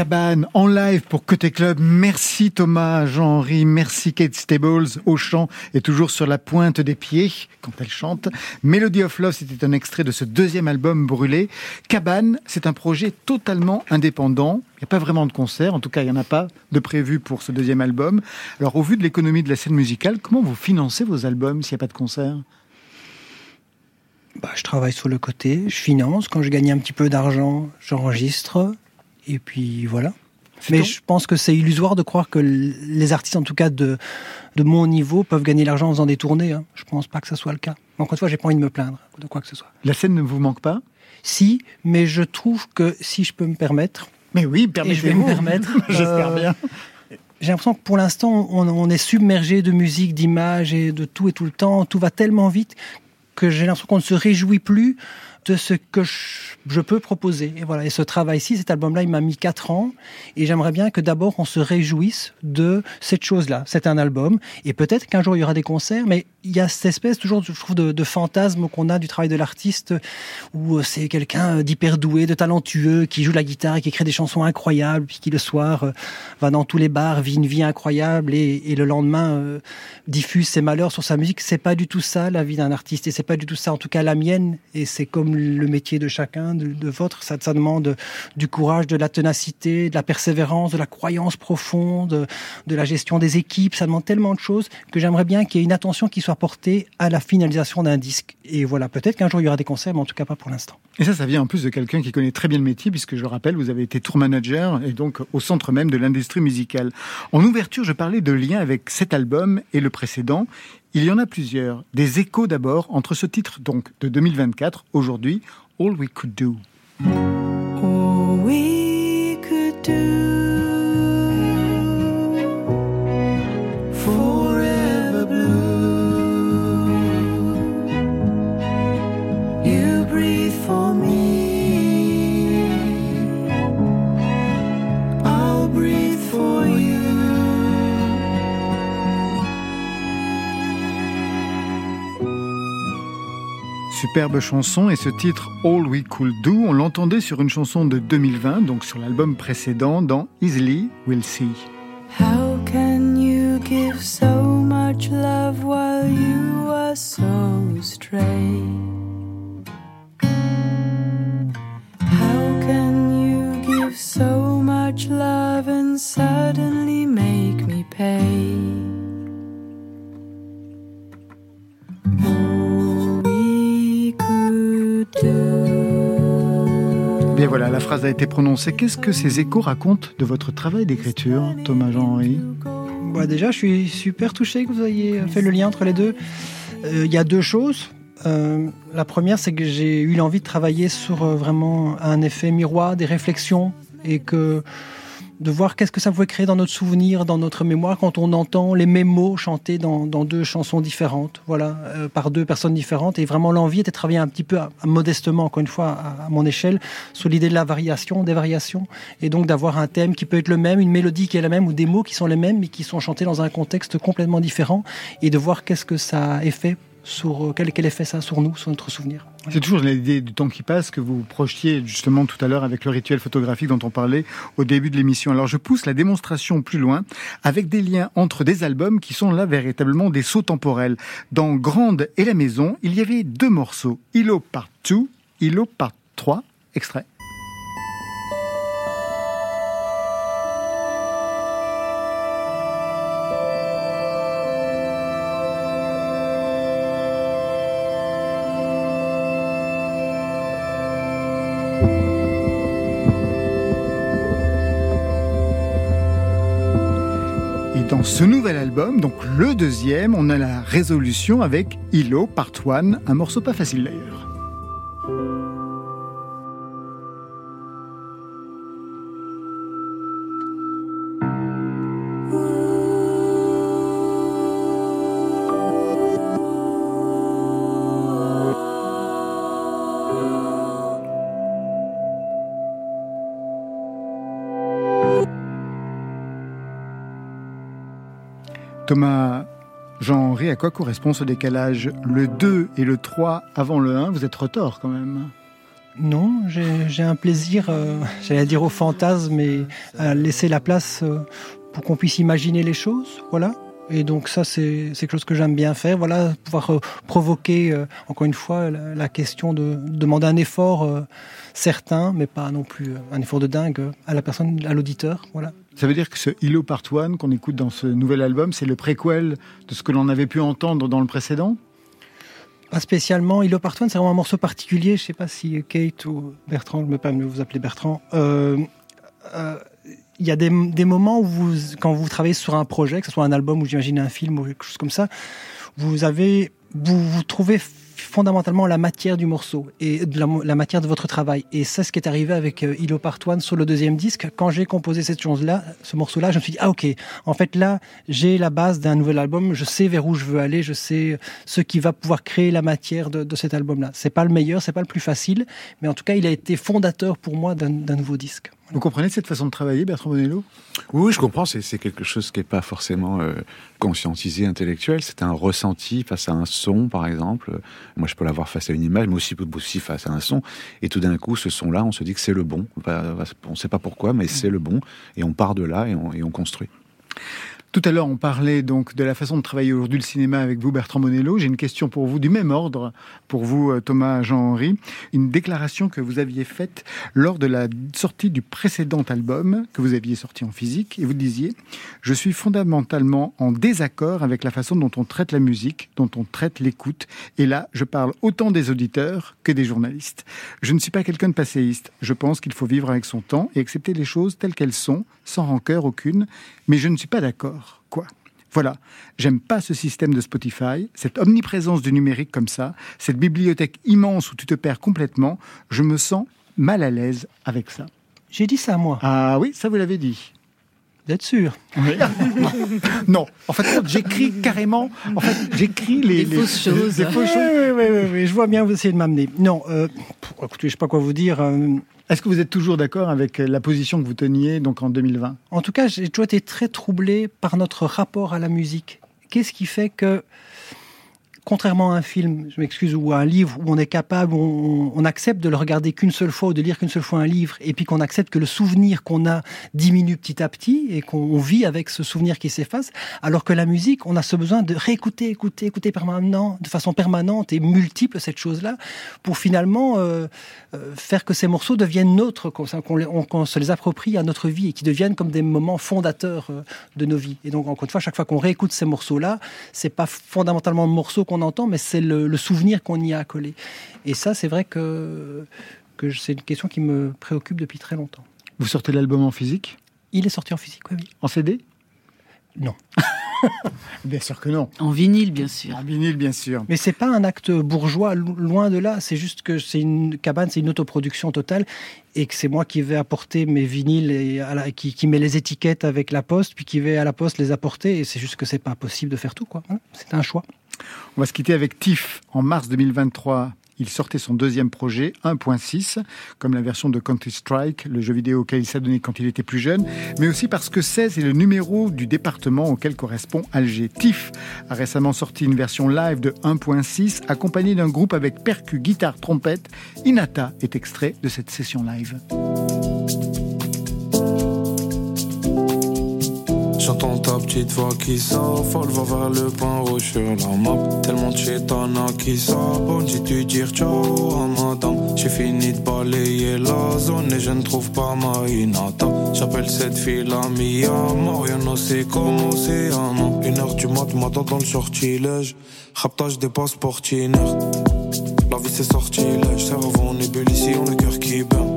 Cabane en live pour Côté Club. Merci Thomas, Jean-Henri, merci Kate Stables au chant et toujours sur la pointe des pieds quand elle chante. Melody of Love, c'était un extrait de ce deuxième album brûlé. Cabane, c'est un projet totalement indépendant. Il n'y a pas vraiment de concert, en tout cas il n'y en a pas de prévu pour ce deuxième album. Alors au vu de l'économie de la scène musicale, comment vous financez vos albums s'il n'y a pas de concert? Bah, je travaille sur le côté, je finance. Quand je gagne un petit peu d'argent, j'enregistre. Et puis voilà. Mais je pense que c'est illusoire de croire que les artistes, en tout cas de, de mon niveau, peuvent gagner l'argent en faisant des tournées. hein. Je pense pas que ça soit le cas. Encore une fois, j'ai pas envie de me plaindre de quoi que ce soit. La scène ne vous manque pas? Si, mais je trouve que si je peux me permettre. Mais oui, et je vais me permettez-vous. permettre. *laughs* J'espère euh, bien. J'ai l'impression que pour l'instant, on, on est submergé de musique, d'images et de tout et tout le temps. Tout va tellement vite que j'ai l'impression qu'on ne se réjouit plus de ce que je, peux proposer. Et voilà. Et ce travail-ci, cet album-là, il m'a mis quatre ans. Et j'aimerais bien que d'abord on se réjouisse de cette chose-là. C'est un album. Et peut-être qu'un jour il y aura des concerts, mais il y a cette espèce toujours, je trouve, de, fantasme qu'on a du travail de l'artiste, où c'est quelqu'un d'hyper doué, de talentueux, qui joue la guitare qui écrit des chansons incroyables, puis qui le soir euh, va dans tous les bars, vit une vie incroyable, et, le lendemain euh, diffuse ses malheurs sur sa musique. C'est pas du tout ça la vie d'un artiste, et c'est pas du tout ça, en tout cas la mienne. Et c'est comme le métier de chacun, de, votre. Ça, ça demande du courage, de la ténacité, de la persévérance, de la croyance profonde, de la gestion des équipes. Ça demande tellement de choses que j'aimerais bien qu'il y ait une attention qui soit portée à la finalisation d'un disque. Et voilà, peut-être qu'un jour il y aura des concerts, mais en tout cas pas pour l'instant. Et ça, ça vient en plus de quelqu'un qui connaît très bien le métier, puisque je le rappelle, vous avez été tour manager et donc au centre même de l'industrie musicale. En ouverture, je parlais de lien avec cet album et le précédent. Il y en a plusieurs. Des échos d'abord entre ce titre donc de 2024, aujourd'hui, All We Could Do. Superbe chanson et ce titre All We Could Do, on l'entendait sur une chanson de 2020, donc sur l'album précédent dans Easily We'll See. How can you give so much love while you are so stray? How can you give so much love and suddenly make me pay? Bien voilà, la phrase a été prononcée. Qu'est-ce que ces échos racontent de votre travail d'écriture, Thomas Jean-Henri Bah, déjà, je suis super touché que vous ayez fait le lien entre les deux. Euh, Il y a deux choses. Euh, la première, c'est que j'ai eu l'envie de travailler sur euh, vraiment un effet miroir, des réflexions, et que de voir qu'est-ce que ça pouvait créer dans notre souvenir, dans notre mémoire, quand on entend les mêmes mots chantés dans, dans deux chansons différentes, voilà, euh, par deux personnes différentes. Et vraiment, l'envie était de travailler un petit peu modestement, encore une fois, à, à mon échelle, sur l'idée de la variation, des variations, et donc d'avoir un thème qui peut être le même, une mélodie qui est la même, ou des mots qui sont les mêmes, mais qui sont chantés dans un contexte complètement différent, et de voir qu'est-ce que ça a effet sur euh, quel, quel effet ça a sur nous, sur notre souvenir. C'est toujours l'idée du temps qui passe que vous projetiez justement tout à l'heure avec le rituel photographique dont on parlait au début de l'émission. Alors je pousse la démonstration plus loin avec des liens entre des albums qui sont là véritablement des sauts temporels. Dans Grande et la Maison, il y avait deux morceaux, Ilo Part 2, Ilo Part 3, extrait. Ce nouvel album, donc le deuxième, on a la résolution avec Ilo Part 1, un morceau pas facile d'ailleurs. Thomas Jean-Henri, à quoi correspond ce décalage Le 2 et le 3 avant le 1, vous êtes retors quand même. Non, j'ai un plaisir, euh, j'allais dire au fantasme, et à laisser la place euh, pour qu'on puisse imaginer les choses, voilà. Et donc ça, c'est quelque chose que j'aime bien faire, voilà, pouvoir euh, provoquer, encore une fois, la, la question de demander un effort certain, mais pas non plus un effort de dingue à la personne, à l'auditeur, voilà. Ça veut dire que ce Ilo Part 1 qu'on écoute dans ce nouvel album, c'est le préquel de ce que l'on avait pu entendre dans le précédent? Pas spécialement. Ilo Part One, c'est vraiment un morceau particulier. Je sais pas si Kate ou Bertrand, je me permets de vous appeler Bertrand. euh, euh, il y a des, moments où quand vous travaillez sur un projet, que ce soit un album ou j'imagine un film ou quelque chose comme ça, vous avez, vous vous trouvez fondamentalement la matière du morceau et de la, matière de votre travail. Et c'est ce qui est arrivé avec euh, Ilo Part sur le deuxième disque. Quand j'ai composé cette chose-là, ce morceau-là, je me suis dit, ah ok, en fait là, j'ai la base d'un nouvel album, je sais vers où je veux aller, je sais ce qui va pouvoir créer la matière de, de cet album-là. C'est pas le meilleur, c'est pas le plus facile, mais en tout cas, il a été fondateur pour moi d'un nouveau disque. Vous comprenez cette façon de travailler, Bertrand Bonello? Oui, je comprends. C'est quelque chose qui n'est pas forcément euh, conscientisé, intellectuel. C'est un ressenti face à un son, par exemple. Moi, je peux l'avoir face à une image, mais aussi, aussi face à un son. Et tout d'un coup, ce son-là, on se dit que c'est le bon. On ne sait pas pourquoi, mais c'est le bon. Et on part de là et on, et on construit. Tout à l'heure, on parlait donc de la façon de travailler aujourd'hui le cinéma avec vous, Bertrand Bonello. J'ai une question pour vous du même ordre, pour vous, euh, Thomas Jean-Henri. Une déclaration que vous aviez faite lors de la sortie du précédent album que vous aviez sorti en physique, et vous disiez Je suis fondamentalement en désaccord avec la façon dont on traite la musique, dont on traite l'écoute. Et là, je parle autant des auditeurs que des journalistes. Je ne suis pas quelqu'un de passéiste. Je pense qu'il faut vivre avec son temps et accepter les choses telles qu'elles sont, sans rancœur aucune. Mais je ne suis pas d'accord. Quoi? Voilà, j'aime pas ce système de Spotify, cette omniprésence du numérique comme ça, cette bibliothèque immense où tu te perds complètement. Je me sens mal à l'aise avec ça. J'ai dit ça, moi. Ah oui, ça vous l'avez dit. Vous êtes sûr? Oui. *laughs* non, en fait, j'écris carrément. En fait, j'écris les, Des fausses choses. les fausses choses. Oui, oui, oui, oui, je vois bien vous essayez de m'amener. Non, euh, pff, écoutez, je sais pas quoi vous dire. euh, Est-ce que vous êtes toujours d'accord avec la position que vous teniez donc en 2020 En tout cas, j'ai toujours été très troublé par notre rapport à la musique. Qu'est-ce qui fait que, contrairement à un film, je m'excuse, ou à un livre où on est capable, on, accepte de le regarder qu'une seule fois ou de lire qu'une seule fois un livre, et puis qu'on accepte que le souvenir qu'on a diminue petit à petit et qu'on vit avec ce souvenir qui s'efface, alors que la musique, on a ce besoin de réécouter, écouter, écouter permanent, de façon permanente et multiple cette chose-là, pour finalement euh, euh, faire que ces morceaux deviennent nôtres, qu'on se les approprie à notre vie et qui deviennent comme des moments fondateurs euh, de nos vies. Et donc, encore une fois, chaque fois qu'on réécoute ces morceaux-là, c'est pas fondamentalement le morceau entend, mais c'est le, le souvenir qu'on y a accolé. Et ça, c'est vrai que, que c'est une question qui me préoccupe depuis très longtemps. Vous sortez l'album en physique? Il est sorti en physique, oui. oui. En CD Non. *laughs* Bien sûr que non. En vinyle, bien sûr. En vinyle, bien sûr. Mais c'est pas un acte bourgeois, lo- loin de là. C'est juste que c'est une cabane, c'est une autoproduction totale, et que c'est moi qui vais apporter mes vinyles et à la- qui, qui met les étiquettes avec la poste, puis qui vais à la poste les apporter. Et c'est juste que c'est pas possible de faire tout, quoi. Hein, C'est un choix. On va se quitter avec Tiff. En mars 2023, il sortait son deuxième projet, 1.6, comme la version de Counter-Strike, le jeu vidéo auquel il s'adonnait quand il était plus jeune, mais aussi parce que 16 est le numéro du département auquel correspond Alger. Tiff a récemment sorti une version live de 1.6, accompagnée d'un groupe avec percus, guitare, trompette. Inata est extrait de cette session live. J'entends ta petite voix qui s'affole, va vers le point rouge sur la map. Tellement de chétana qui s'abonne, j'ai dû dire ciao à madame. J'ai fini de balayer la zone et je ne trouve pas ma Inata. J'appelle cette fille la Mia, rien ne sait comment c'est un Une heure du mat, m'attend dans le sortilège. Raptage des passeports. La vie c'est sortilège, cerveau en ébullition, le cœur qui bat.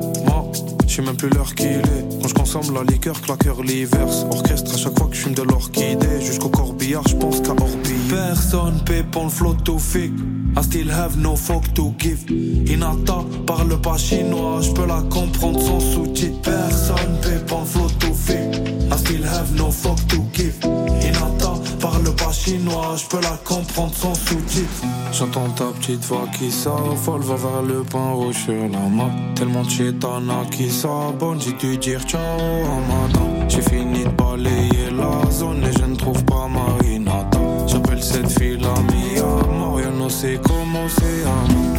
Je sais même plus l'heure qu'il est. Quand je consomme la liqueur, claqueur l'hiverse. Orchestre à chaque fois que je fume de l'orchidée. Jusqu'au corbillard, je pense qu'à orbiller. Personne paie pour le flot to fake. I still have no fuck to give. Inata parle pas chinois, je peux la comprendre sans sous-titres. Personne paie pour le flot to fake. I still have no fuck to give. Inata parle pas chinois, je peux la comprendre sans sous-titres. J'entends ta petite voix qui s'affole, va vers le point rouge sur la map. Tellement de chétana qui s'abonne, j'ai dû dire ciao à madame. J'ai fini de balayer la zone et je ne trouve pas ma Inata. J'appelle cette fille la Mia, ne sait comment c'est à moi.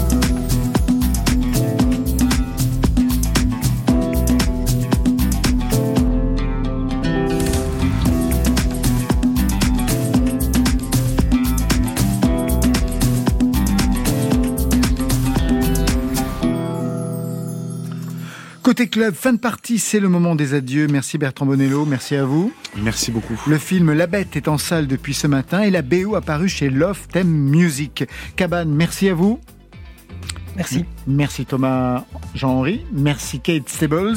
Côté club, fin de partie, c'est le moment des adieux. Merci Bertrand Bonello, merci à vous. Merci beaucoup. Le film La Bête est en salle depuis ce matin et la BO apparue chez Love Theme Music. Cabane, merci à vous. Merci. Merci Thomas Jean-Henri. Merci Kate Stables.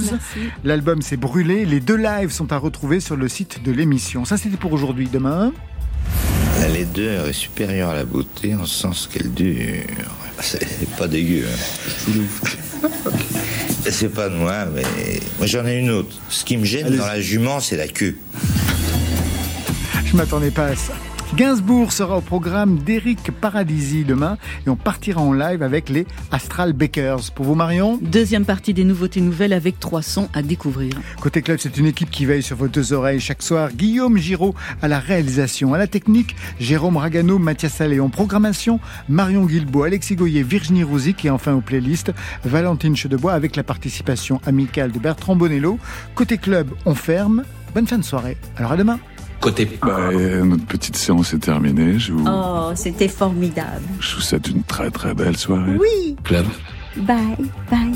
L'album s'est brûlé. Les deux lives sont à retrouver sur le site de l'émission. Ça, c'était pour aujourd'hui. Demain. La laideur est supérieure à la beauté en sens qu'elle dure. C'est pas dégueu. Hein. *laughs* C'est pas de moi, mais moi j'en ai une autre. Ce qui me gêne dans la jument, c'est la queue. Je m'attendais pas à ça. Gainsbourg sera au programme d'Eric Paradisi demain et on partira en live avec les Astral Bakers. Pour vous Marion Deuxième partie des nouveautés nouvelles avec trois sons à découvrir. Côté club, c'est une équipe qui veille sur vos deux oreilles chaque soir. Guillaume Giraud à la réalisation, à la technique, Jérôme Ragano, Mathias Salé en programmation, Marion Guilbault, Alexis Goyer, Virginie Rouzic et enfin aux playlists, Valentine Chedebois avec la participation amicale de Bertrand Bonello. Côté club, on ferme. Bonne fin de soirée. Alors à demain. Côté. Bah, euh, notre petite séance est terminée. Je vous, Oh, c'était formidable. je vous souhaite une très très belle soirée. Oui. Club. Bye, bye.